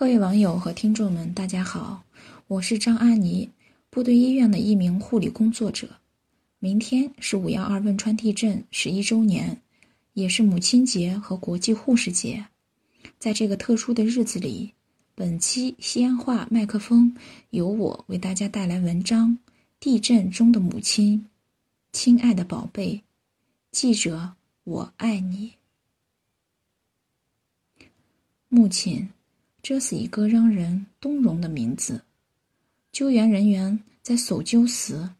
各位网友和听众们，大家好，我是张阿妮，部队医院的一名护理工作者。明天是五幺二汶川地震十一周年，也是母亲节和国际护士节。在这个特殊的日子里，本期西安话麦克风由我为大家带来文章《地震中的母亲》，亲爱的宝贝，记者，我爱你，母亲。这是一个让人动容的名字。救援人员在搜救时，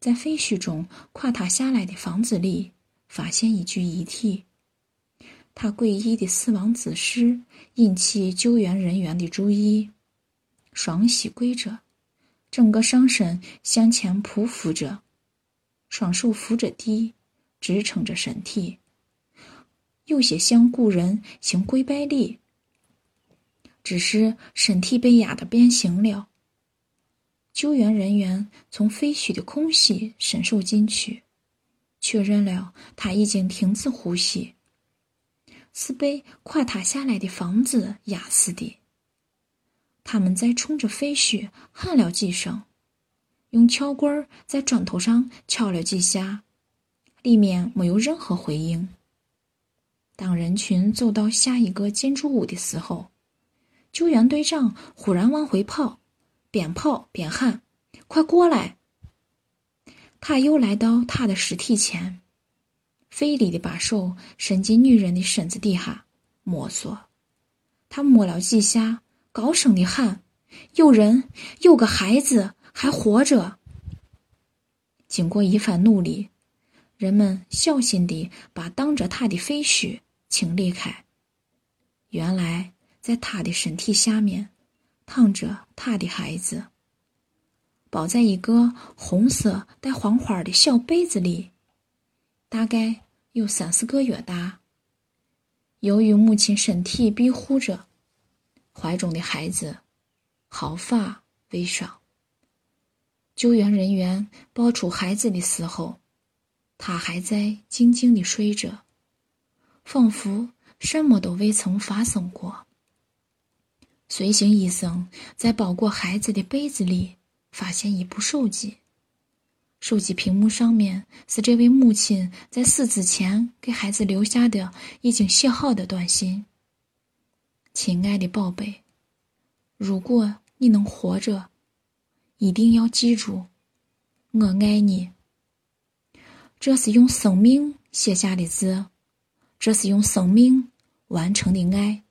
在废墟中垮塌下来的房子里发现一具遗体。他诡异的死亡姿势引起救援人员的注意：双膝跪着，整个上身向前匍匐着，双手扶着地支撑着身体，有些像古人行跪拜礼。只是身体被压得变形了。救援人员从废墟的空隙伸手进去，确认了他已经停止呼吸，是被垮塌下来的房子压死的。他们在冲着废墟喊了几声，用撬棍在砖头上敲了几下，里面没有任何回应。当人群走到下一个建筑物的时候，救援队长忽然往回跑，边跑边喊：“快过来！”他又来到他的尸体前，费力的把手伸进女人的身子底下摸索。他摸了几下，高声的喊：“有人，有个孩子还活着！”经过一番努力，人们小心地把挡着他的废墟清理开。原来。在他的身体下面，躺着他的孩子，抱在一个红色带黄花的小被子里，大概有三四个月大。由于母亲身体庇护着，怀中的孩子毫发未伤。救援人员抱出孩子的时候，他还在静静的睡着，仿佛什么都未曾发生过。随行医生在包裹孩子的被子里发现一部手机，手机屏幕上面是这位母亲在死之前给孩子留下的已经写好的短信：“亲爱的宝贝，如果你能活着，一定要记住，我爱你。”这是用生命写下的字，这是用生命完成的爱。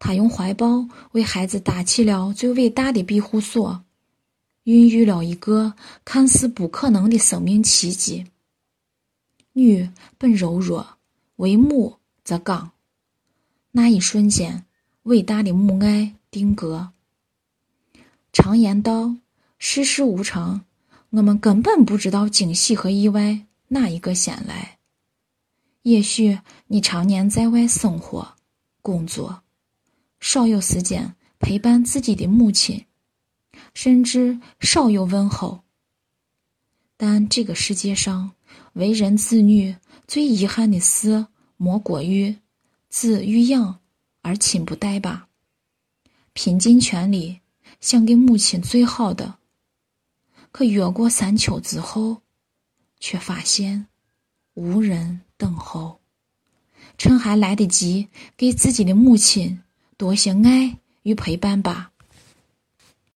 他用怀抱为孩子搭起了最伟大的庇护所，孕育了一个看似不可能的生命奇迹。女本柔弱，为母则刚。那一瞬间，伟大的母爱定格。常言道：“世事无常，我们根本不知道惊喜和意外哪一个先来。”也许你常年在外生活、工作。少有时间陪伴自己的母亲，甚至少有问候。但这个世界上，为人子女最遗憾的事，莫过于子欲养而亲不待吧。拼尽全力想给母亲最好的，可越过山丘之后，却发现无人等候。趁还来得及，给自己的母亲。多些爱与陪伴吧。